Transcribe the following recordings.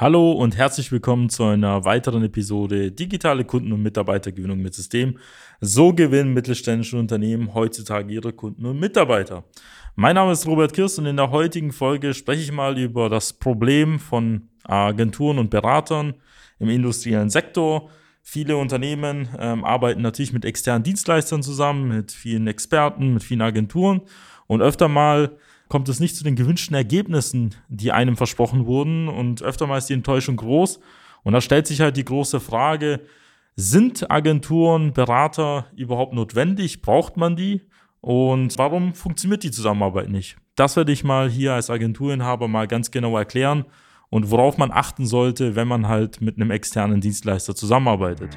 Hallo und herzlich willkommen zu einer weiteren Episode Digitale Kunden- und Mitarbeitergewinnung mit System. So gewinnen mittelständische Unternehmen heutzutage ihre Kunden und Mitarbeiter. Mein Name ist Robert Kirst und in der heutigen Folge spreche ich mal über das Problem von Agenturen und Beratern im industriellen Sektor. Viele Unternehmen ähm, arbeiten natürlich mit externen Dienstleistern zusammen, mit vielen Experten, mit vielen Agenturen und öfter mal kommt es nicht zu den gewünschten Ergebnissen, die einem versprochen wurden. Und öfter mal ist die Enttäuschung groß. Und da stellt sich halt die große Frage, sind Agenturen, Berater überhaupt notwendig? Braucht man die? Und warum funktioniert die Zusammenarbeit nicht? Das werde ich mal hier als Agenturinhaber mal ganz genau erklären und worauf man achten sollte, wenn man halt mit einem externen Dienstleister zusammenarbeitet.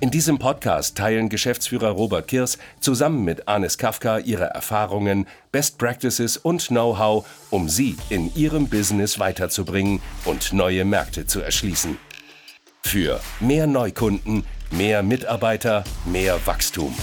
In diesem Podcast teilen Geschäftsführer Robert Kirs zusammen mit Anis Kafka ihre Erfahrungen, Best Practices und Know-how, um sie in ihrem Business weiterzubringen und neue Märkte zu erschließen. Für mehr Neukunden, mehr Mitarbeiter, mehr Wachstum.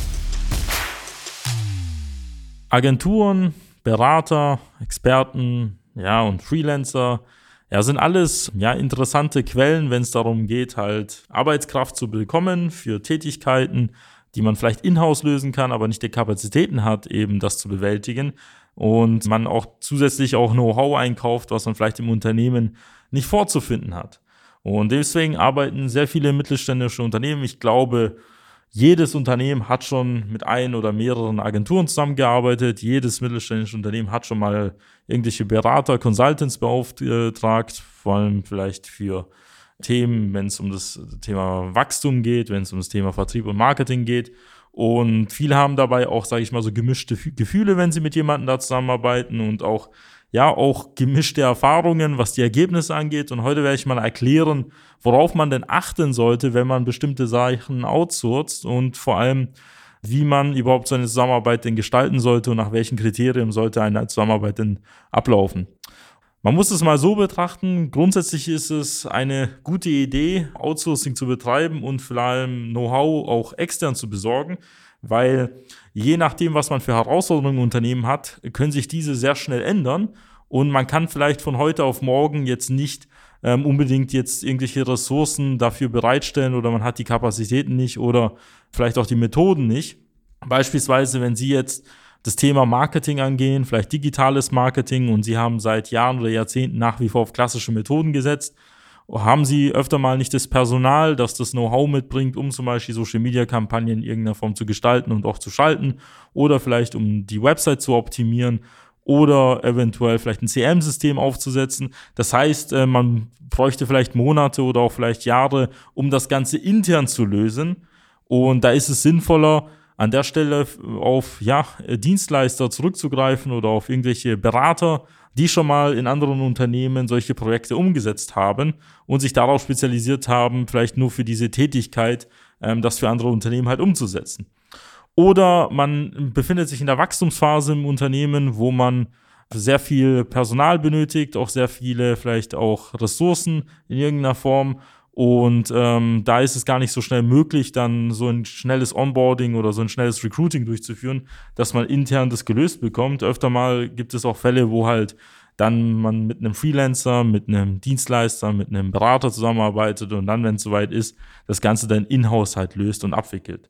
Agenturen, Berater, Experten, ja und Freelancer ja, sind alles ja interessante Quellen, wenn es darum geht, halt Arbeitskraft zu bekommen für Tätigkeiten, die man vielleicht in-house lösen kann, aber nicht die Kapazitäten hat, eben das zu bewältigen. Und man auch zusätzlich auch Know-how einkauft, was man vielleicht im Unternehmen nicht vorzufinden hat. Und deswegen arbeiten sehr viele mittelständische Unternehmen. Ich glaube, jedes Unternehmen hat schon mit ein oder mehreren Agenturen zusammengearbeitet. Jedes mittelständische Unternehmen hat schon mal irgendwelche Berater, Consultants beauftragt, vor allem vielleicht für Themen, wenn es um das Thema Wachstum geht, wenn es um das Thema Vertrieb und Marketing geht. Und viele haben dabei auch, sage ich mal, so gemischte Gefühle, wenn sie mit jemandem da zusammenarbeiten und auch ja auch gemischte Erfahrungen, was die Ergebnisse angeht. Und heute werde ich mal erklären, worauf man denn achten sollte, wenn man bestimmte Sachen outsourced und vor allem, wie man überhaupt so eine Zusammenarbeit denn gestalten sollte und nach welchen Kriterien sollte eine Zusammenarbeit denn ablaufen. Man muss es mal so betrachten. Grundsätzlich ist es eine gute Idee, Outsourcing zu betreiben und vor allem Know-how auch extern zu besorgen, weil je nachdem, was man für Herausforderungen im Unternehmen hat, können sich diese sehr schnell ändern und man kann vielleicht von heute auf morgen jetzt nicht ähm, unbedingt jetzt irgendwelche Ressourcen dafür bereitstellen oder man hat die Kapazitäten nicht oder vielleicht auch die Methoden nicht. Beispielsweise, wenn Sie jetzt das Thema Marketing angehen, vielleicht digitales Marketing und Sie haben seit Jahren oder Jahrzehnten nach wie vor auf klassische Methoden gesetzt, haben Sie öfter mal nicht das Personal, das das Know-how mitbringt, um zum Beispiel Social-Media-Kampagnen in irgendeiner Form zu gestalten und auch zu schalten oder vielleicht um die Website zu optimieren oder eventuell vielleicht ein CM-System aufzusetzen. Das heißt, äh, man bräuchte vielleicht Monate oder auch vielleicht Jahre, um das Ganze intern zu lösen. Und da ist es sinnvoller, an der Stelle auf ja, Dienstleister zurückzugreifen oder auf irgendwelche Berater, die schon mal in anderen Unternehmen solche Projekte umgesetzt haben und sich darauf spezialisiert haben, vielleicht nur für diese Tätigkeit, ähm, das für andere Unternehmen halt umzusetzen. Oder man befindet sich in der Wachstumsphase im Unternehmen, wo man sehr viel Personal benötigt, auch sehr viele vielleicht auch Ressourcen in irgendeiner Form. Und ähm, da ist es gar nicht so schnell möglich, dann so ein schnelles Onboarding oder so ein schnelles Recruiting durchzuführen, dass man intern das gelöst bekommt. Öfter mal gibt es auch Fälle, wo halt dann man mit einem Freelancer, mit einem Dienstleister, mit einem Berater zusammenarbeitet und dann, wenn es soweit ist, das Ganze dann in-house halt löst und abwickelt.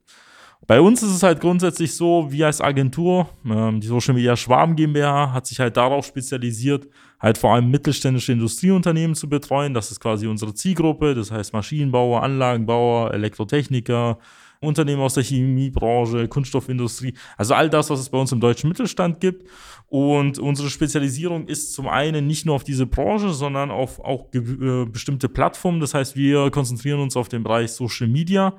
Bei uns ist es halt grundsätzlich so, wir als Agentur, ähm, die Social Media Schwarm GmbH hat sich halt darauf spezialisiert, halt vor allem mittelständische Industrieunternehmen zu betreuen. Das ist quasi unsere Zielgruppe, das heißt Maschinenbauer, Anlagenbauer, Elektrotechniker, Unternehmen aus der Chemiebranche, Kunststoffindustrie, also all das, was es bei uns im deutschen Mittelstand gibt. Und unsere Spezialisierung ist zum einen nicht nur auf diese Branche, sondern auf auch äh, bestimmte Plattformen. Das heißt, wir konzentrieren uns auf den Bereich Social Media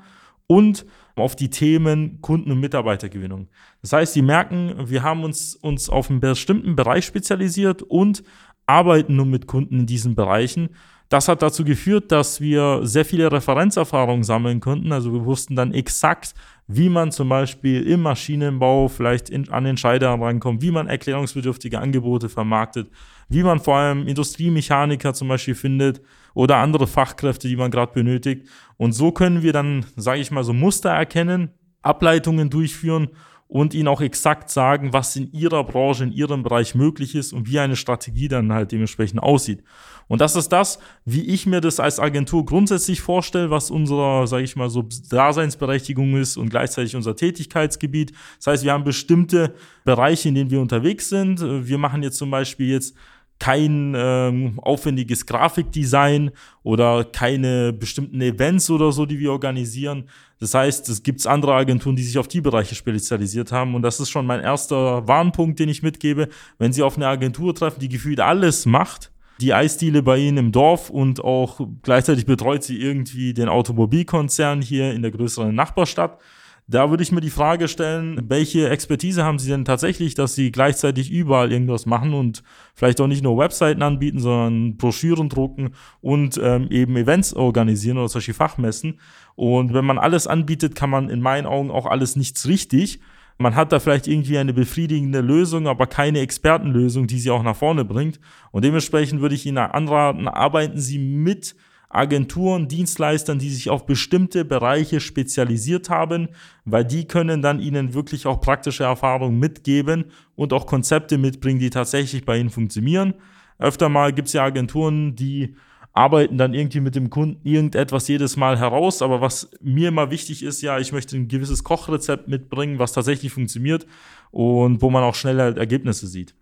und auf die Themen Kunden- und Mitarbeitergewinnung. Das heißt, Sie merken, wir haben uns, uns auf einen bestimmten Bereich spezialisiert und arbeiten nun mit Kunden in diesen Bereichen. Das hat dazu geführt, dass wir sehr viele Referenzerfahrungen sammeln konnten. Also wir wussten dann exakt, wie man zum Beispiel im Maschinenbau vielleicht in, an Entscheider rankommt, wie man erklärungsbedürftige Angebote vermarktet, wie man vor allem Industriemechaniker zum Beispiel findet oder andere Fachkräfte, die man gerade benötigt. Und so können wir dann, sage ich mal, so Muster erkennen, Ableitungen durchführen und ihnen auch exakt sagen, was in ihrer Branche, in ihrem Bereich möglich ist und wie eine Strategie dann halt dementsprechend aussieht. Und das ist das, wie ich mir das als Agentur grundsätzlich vorstelle, was unsere, sage ich mal, so Daseinsberechtigung ist und gleichzeitig unser Tätigkeitsgebiet. Das heißt, wir haben bestimmte Bereiche, in denen wir unterwegs sind. Wir machen jetzt zum Beispiel jetzt kein ähm, aufwendiges Grafikdesign oder keine bestimmten Events oder so, die wir organisieren. Das heißt, es gibt andere Agenturen, die sich auf die Bereiche spezialisiert haben. Und das ist schon mein erster Warnpunkt, den ich mitgebe. Wenn Sie auf eine Agentur treffen, die gefühlt alles macht, die Eisdiele bei Ihnen im Dorf und auch gleichzeitig betreut sie irgendwie den Automobilkonzern hier in der größeren Nachbarstadt, da würde ich mir die Frage stellen, welche Expertise haben Sie denn tatsächlich, dass Sie gleichzeitig überall irgendwas machen und vielleicht auch nicht nur Webseiten anbieten, sondern Broschüren drucken und ähm, eben Events organisieren oder solche Fachmessen. Und wenn man alles anbietet, kann man in meinen Augen auch alles nichts richtig. Man hat da vielleicht irgendwie eine befriedigende Lösung, aber keine Expertenlösung, die sie auch nach vorne bringt. Und dementsprechend würde ich Ihnen anraten, arbeiten Sie mit Agenturen, Dienstleistern, die sich auf bestimmte Bereiche spezialisiert haben, weil die können dann ihnen wirklich auch praktische Erfahrungen mitgeben und auch Konzepte mitbringen, die tatsächlich bei ihnen funktionieren. Öfter mal gibt es ja Agenturen, die arbeiten dann irgendwie mit dem Kunden irgendetwas jedes Mal heraus. Aber was mir immer wichtig ist, ja, ich möchte ein gewisses Kochrezept mitbringen, was tatsächlich funktioniert und wo man auch schneller Ergebnisse sieht.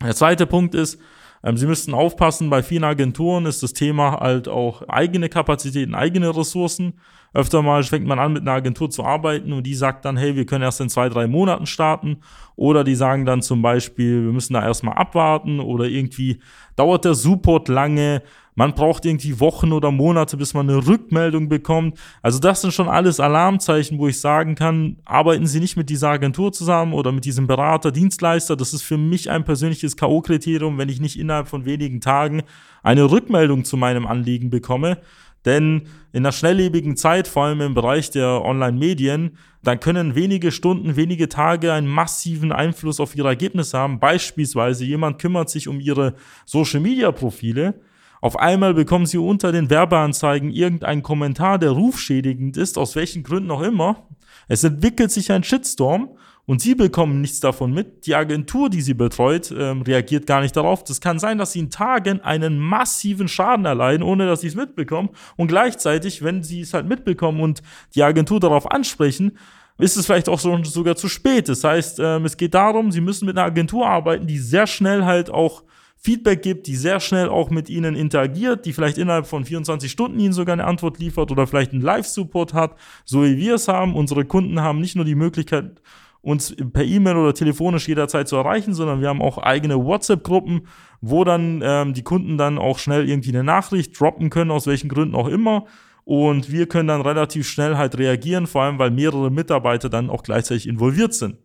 Der zweite Punkt ist, ähm, Sie müssten aufpassen, bei vielen Agenturen ist das Thema halt auch eigene Kapazitäten, eigene Ressourcen. Öfter mal fängt man an, mit einer Agentur zu arbeiten und die sagt dann, hey, wir können erst in zwei, drei Monaten starten. Oder die sagen dann zum Beispiel, wir müssen da erstmal abwarten oder irgendwie dauert der Support lange. Man braucht irgendwie Wochen oder Monate, bis man eine Rückmeldung bekommt. Also das sind schon alles Alarmzeichen, wo ich sagen kann, arbeiten Sie nicht mit dieser Agentur zusammen oder mit diesem Berater, Dienstleister. Das ist für mich ein persönliches K.O.-Kriterium, wenn ich nicht innerhalb von wenigen Tagen eine Rückmeldung zu meinem Anliegen bekomme. Denn in einer schnelllebigen Zeit, vor allem im Bereich der Online-Medien, dann können wenige Stunden, wenige Tage einen massiven Einfluss auf ihre Ergebnisse haben. Beispielsweise jemand kümmert sich um ihre Social-Media-Profile auf einmal bekommen sie unter den Werbeanzeigen irgendeinen Kommentar, der rufschädigend ist, aus welchen Gründen auch immer. Es entwickelt sich ein Shitstorm und sie bekommen nichts davon mit. Die Agentur, die sie betreut, ähm, reagiert gar nicht darauf. Das kann sein, dass sie in Tagen einen massiven Schaden erleiden, ohne dass sie es mitbekommen. Und gleichzeitig, wenn sie es halt mitbekommen und die Agentur darauf ansprechen, ist es vielleicht auch so, sogar zu spät. Das heißt, ähm, es geht darum, sie müssen mit einer Agentur arbeiten, die sehr schnell halt auch Feedback gibt, die sehr schnell auch mit ihnen interagiert, die vielleicht innerhalb von 24 Stunden ihnen sogar eine Antwort liefert oder vielleicht einen Live-Support hat, so wie wir es haben. Unsere Kunden haben nicht nur die Möglichkeit, uns per E-Mail oder telefonisch jederzeit zu erreichen, sondern wir haben auch eigene WhatsApp-Gruppen, wo dann ähm, die Kunden dann auch schnell irgendwie eine Nachricht droppen können, aus welchen Gründen auch immer. Und wir können dann relativ schnell halt reagieren, vor allem weil mehrere Mitarbeiter dann auch gleichzeitig involviert sind.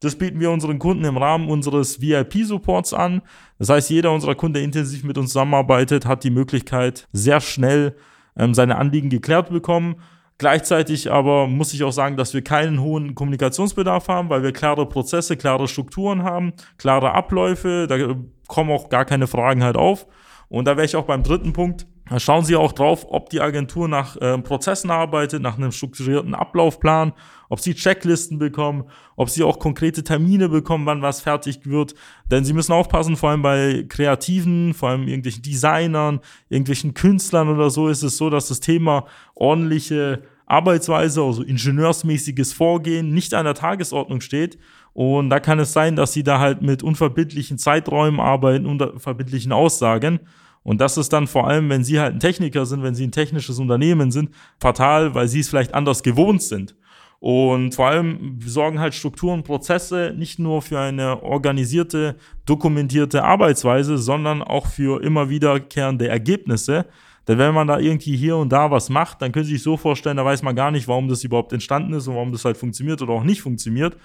Das bieten wir unseren Kunden im Rahmen unseres VIP-Supports an. Das heißt, jeder unserer Kunden, der intensiv mit uns zusammenarbeitet, hat die Möglichkeit, sehr schnell ähm, seine Anliegen geklärt zu bekommen. Gleichzeitig aber muss ich auch sagen, dass wir keinen hohen Kommunikationsbedarf haben, weil wir klare Prozesse, klare Strukturen haben, klare Abläufe. Da kommen auch gar keine Fragen halt auf. Und da wäre ich auch beim dritten Punkt. Schauen Sie auch drauf, ob die Agentur nach äh, Prozessen arbeitet, nach einem strukturierten Ablaufplan, ob Sie Checklisten bekommen, ob Sie auch konkrete Termine bekommen, wann was fertig wird. Denn Sie müssen aufpassen, vor allem bei Kreativen, vor allem irgendwelchen Designern, irgendwelchen Künstlern oder so, ist es so, dass das Thema ordentliche Arbeitsweise, also ingenieursmäßiges Vorgehen nicht an der Tagesordnung steht. Und da kann es sein, dass sie da halt mit unverbindlichen Zeiträumen arbeiten, unverbindlichen Aussagen. Und das ist dann vor allem, wenn sie halt ein Techniker sind, wenn sie ein technisches Unternehmen sind, fatal, weil sie es vielleicht anders gewohnt sind. Und vor allem sorgen halt Strukturen, Prozesse nicht nur für eine organisierte, dokumentierte Arbeitsweise, sondern auch für immer wiederkehrende Ergebnisse. Denn wenn man da irgendwie hier und da was macht, dann können Sie sich so vorstellen, da weiß man gar nicht, warum das überhaupt entstanden ist und warum das halt funktioniert oder auch nicht funktioniert.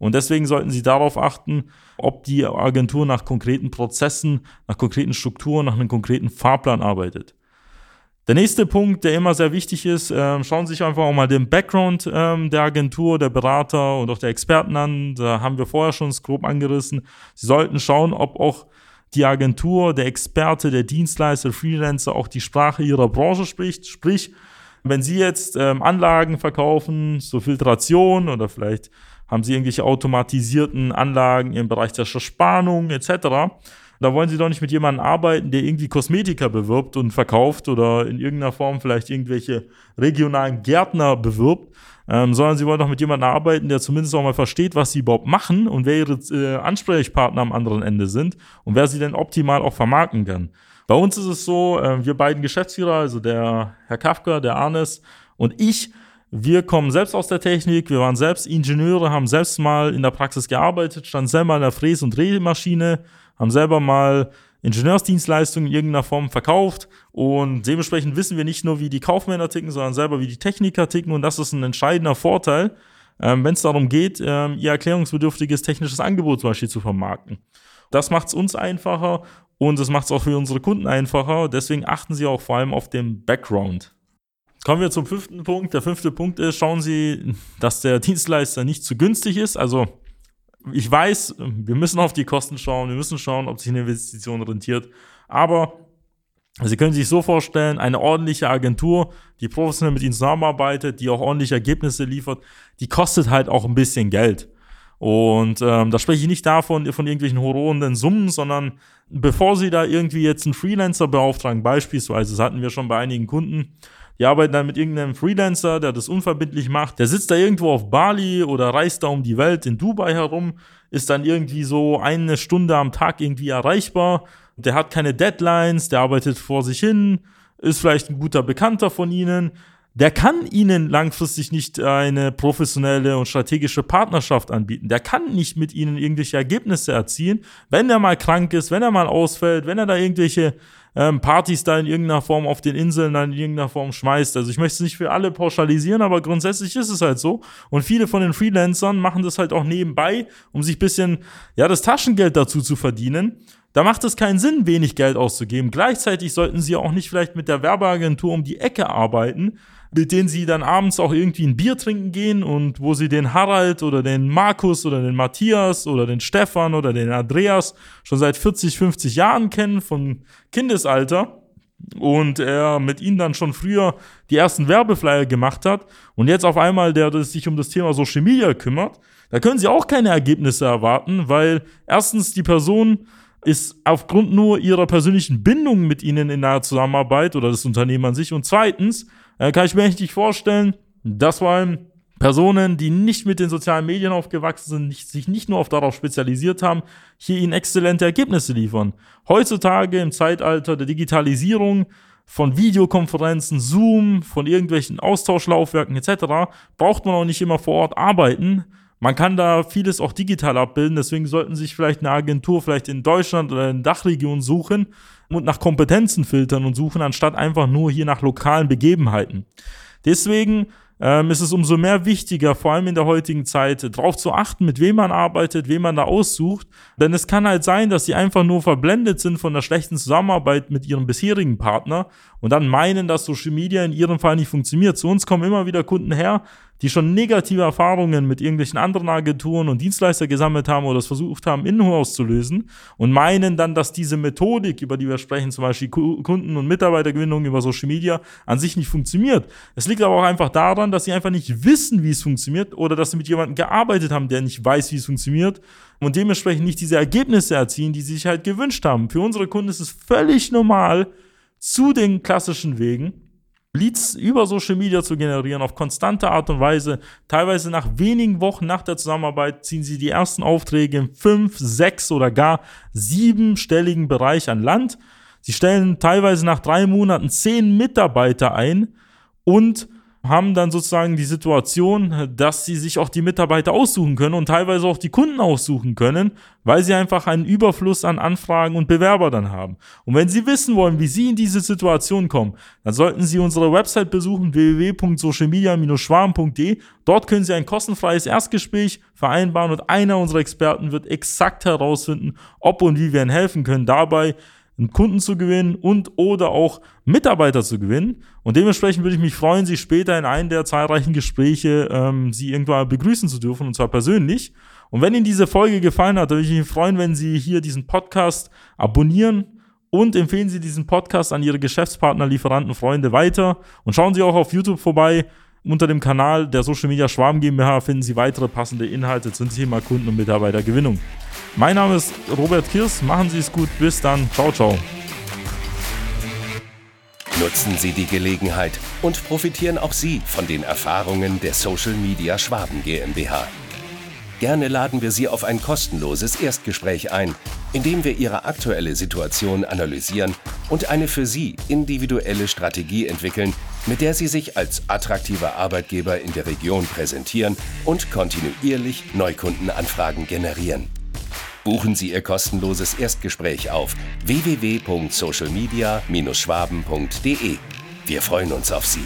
Und deswegen sollten Sie darauf achten, ob die Agentur nach konkreten Prozessen, nach konkreten Strukturen, nach einem konkreten Fahrplan arbeitet. Der nächste Punkt, der immer sehr wichtig ist, äh, schauen Sie sich einfach auch mal den Background ähm, der Agentur, der Berater und auch der Experten an. Da haben wir vorher schon grob angerissen. Sie sollten schauen, ob auch die Agentur, der Experte, der Dienstleister, Freelancer auch die Sprache ihrer Branche spricht. Sprich, wenn Sie jetzt ähm, Anlagen verkaufen, so Filtration oder vielleicht haben Sie irgendwelche automatisierten Anlagen im Bereich der Verspannung etc., da wollen sie doch nicht mit jemandem arbeiten, der irgendwie Kosmetika bewirbt und verkauft oder in irgendeiner Form vielleicht irgendwelche regionalen Gärtner bewirbt, ähm, sondern sie wollen doch mit jemandem arbeiten, der zumindest auch mal versteht, was sie überhaupt machen und wer ihre äh, Ansprechpartner am anderen Ende sind und wer sie denn optimal auch vermarkten kann. Bei uns ist es so, äh, wir beiden Geschäftsführer, also der Herr Kafka, der Arnes und ich, wir kommen selbst aus der Technik, wir waren selbst Ingenieure, haben selbst mal in der Praxis gearbeitet, standen selber in der Fräs- und Drehmaschine, haben selber mal Ingenieursdienstleistungen in irgendeiner Form verkauft und dementsprechend wissen wir nicht nur, wie die Kaufmänner ticken, sondern selber, wie die Techniker ticken und das ist ein entscheidender Vorteil, ähm, wenn es darum geht, ähm, ihr erklärungsbedürftiges technisches Angebot zum Beispiel zu vermarkten. Das macht es uns einfacher und es macht es auch für unsere Kunden einfacher. Deswegen achten Sie auch vor allem auf den Background. Kommen wir zum fünften Punkt. Der fünfte Punkt ist, schauen Sie, dass der Dienstleister nicht zu günstig ist. Also ich weiß, wir müssen auf die Kosten schauen, wir müssen schauen, ob sich eine Investition rentiert. Aber Sie können sich so vorstellen, eine ordentliche Agentur, die professionell mit Ihnen zusammenarbeitet, die auch ordentliche Ergebnisse liefert, die kostet halt auch ein bisschen Geld. Und ähm, da spreche ich nicht davon, von irgendwelchen horrenden Summen, sondern bevor Sie da irgendwie jetzt einen Freelancer beauftragen, beispielsweise, das hatten wir schon bei einigen Kunden, die arbeiten dann mit irgendeinem Freelancer, der das unverbindlich macht. Der sitzt da irgendwo auf Bali oder reist da um die Welt in Dubai herum, ist dann irgendwie so eine Stunde am Tag irgendwie erreichbar. Der hat keine Deadlines, der arbeitet vor sich hin, ist vielleicht ein guter Bekannter von ihnen. Der kann ihnen langfristig nicht eine professionelle und strategische Partnerschaft anbieten. Der kann nicht mit ihnen irgendwelche Ergebnisse erzielen, wenn er mal krank ist, wenn er mal ausfällt, wenn er da irgendwelche ähm, Partys da in irgendeiner Form auf den Inseln dann in irgendeiner Form schmeißt. Also ich möchte es nicht für alle pauschalisieren, aber grundsätzlich ist es halt so. Und viele von den Freelancern machen das halt auch nebenbei, um sich bisschen, ja, das Taschengeld dazu zu verdienen. Da macht es keinen Sinn, wenig Geld auszugeben. Gleichzeitig sollten sie auch nicht vielleicht mit der Werbeagentur um die Ecke arbeiten, mit denen sie dann abends auch irgendwie ein Bier trinken gehen und wo sie den Harald oder den Markus oder den Matthias oder den Stefan oder den Andreas schon seit 40, 50 Jahren kennen von Kindesalter und er mit ihnen dann schon früher die ersten Werbeflyer gemacht hat und jetzt auf einmal der sich um das Thema Social Media kümmert, da können sie auch keine Ergebnisse erwarten, weil erstens die Person ist aufgrund nur ihrer persönlichen Bindung mit ihnen in der Zusammenarbeit oder das Unternehmen an sich und zweitens äh, kann ich mir echt nicht vorstellen, dass vor allem Personen, die nicht mit den sozialen Medien aufgewachsen sind, nicht, sich nicht nur auf darauf spezialisiert haben, hier ihnen exzellente Ergebnisse liefern. Heutzutage im Zeitalter der Digitalisierung von Videokonferenzen, Zoom, von irgendwelchen Austauschlaufwerken etc. braucht man auch nicht immer vor Ort arbeiten. Man kann da vieles auch digital abbilden, deswegen sollten sich vielleicht eine Agentur vielleicht in Deutschland oder in Dachregion suchen, und nach Kompetenzen filtern und suchen, anstatt einfach nur hier nach lokalen Begebenheiten. Deswegen ähm, ist es umso mehr wichtiger, vor allem in der heutigen Zeit, darauf zu achten, mit wem man arbeitet, wem man da aussucht. Denn es kann halt sein, dass sie einfach nur verblendet sind von der schlechten Zusammenarbeit mit ihrem bisherigen Partner und dann meinen, dass Social Media in ihrem Fall nicht funktioniert. Zu uns kommen immer wieder Kunden her, die schon negative Erfahrungen mit irgendwelchen anderen Agenturen und Dienstleister gesammelt haben oder es versucht haben, in-house zu lösen und meinen dann, dass diese Methodik, über die wir sprechen, zum Beispiel Kunden- und Mitarbeitergewinnung über Social Media, an sich nicht funktioniert. Es liegt aber auch einfach daran, dass sie einfach nicht wissen, wie es funktioniert oder dass sie mit jemandem gearbeitet haben, der nicht weiß, wie es funktioniert und dementsprechend nicht diese Ergebnisse erzielen, die sie sich halt gewünscht haben. Für unsere Kunden ist es völlig normal, zu den klassischen Wegen Leads über Social Media zu generieren, auf konstante Art und Weise. Teilweise nach wenigen Wochen nach der Zusammenarbeit ziehen sie die ersten Aufträge im fünf, sechs oder gar siebenstelligen Bereich an Land. Sie stellen teilweise nach drei Monaten zehn Mitarbeiter ein und haben dann sozusagen die Situation, dass sie sich auch die Mitarbeiter aussuchen können und teilweise auch die Kunden aussuchen können, weil sie einfach einen Überfluss an Anfragen und Bewerber dann haben. Und wenn Sie wissen wollen, wie Sie in diese Situation kommen, dann sollten Sie unsere Website besuchen, www.socialmedia-schwarm.de. Dort können Sie ein kostenfreies Erstgespräch vereinbaren und einer unserer Experten wird exakt herausfinden, ob und wie wir Ihnen helfen können dabei, einen Kunden zu gewinnen und oder auch Mitarbeiter zu gewinnen. Und dementsprechend würde ich mich freuen, Sie später in einem der zahlreichen Gespräche ähm, Sie irgendwann begrüßen zu dürfen, und zwar persönlich. Und wenn Ihnen diese Folge gefallen hat, würde ich mich freuen, wenn Sie hier diesen Podcast abonnieren und empfehlen Sie diesen Podcast an Ihre Geschäftspartner, Lieferanten, Freunde weiter. Und schauen Sie auch auf YouTube vorbei. Unter dem Kanal der Social Media Schwarm GmbH finden Sie weitere passende Inhalte zum Thema Kunden- und Mitarbeitergewinnung. Mein Name ist Robert Kirs. Machen Sie es gut. Bis dann. Ciao, ciao. Nutzen Sie die Gelegenheit und profitieren auch Sie von den Erfahrungen der Social Media Schwaben GmbH. Gerne laden wir Sie auf ein kostenloses Erstgespräch ein, in dem wir Ihre aktuelle Situation analysieren und eine für Sie individuelle Strategie entwickeln, mit der Sie sich als attraktiver Arbeitgeber in der Region präsentieren und kontinuierlich Neukundenanfragen generieren. Buchen Sie Ihr kostenloses Erstgespräch auf www.socialmedia-schwaben.de. Wir freuen uns auf Sie.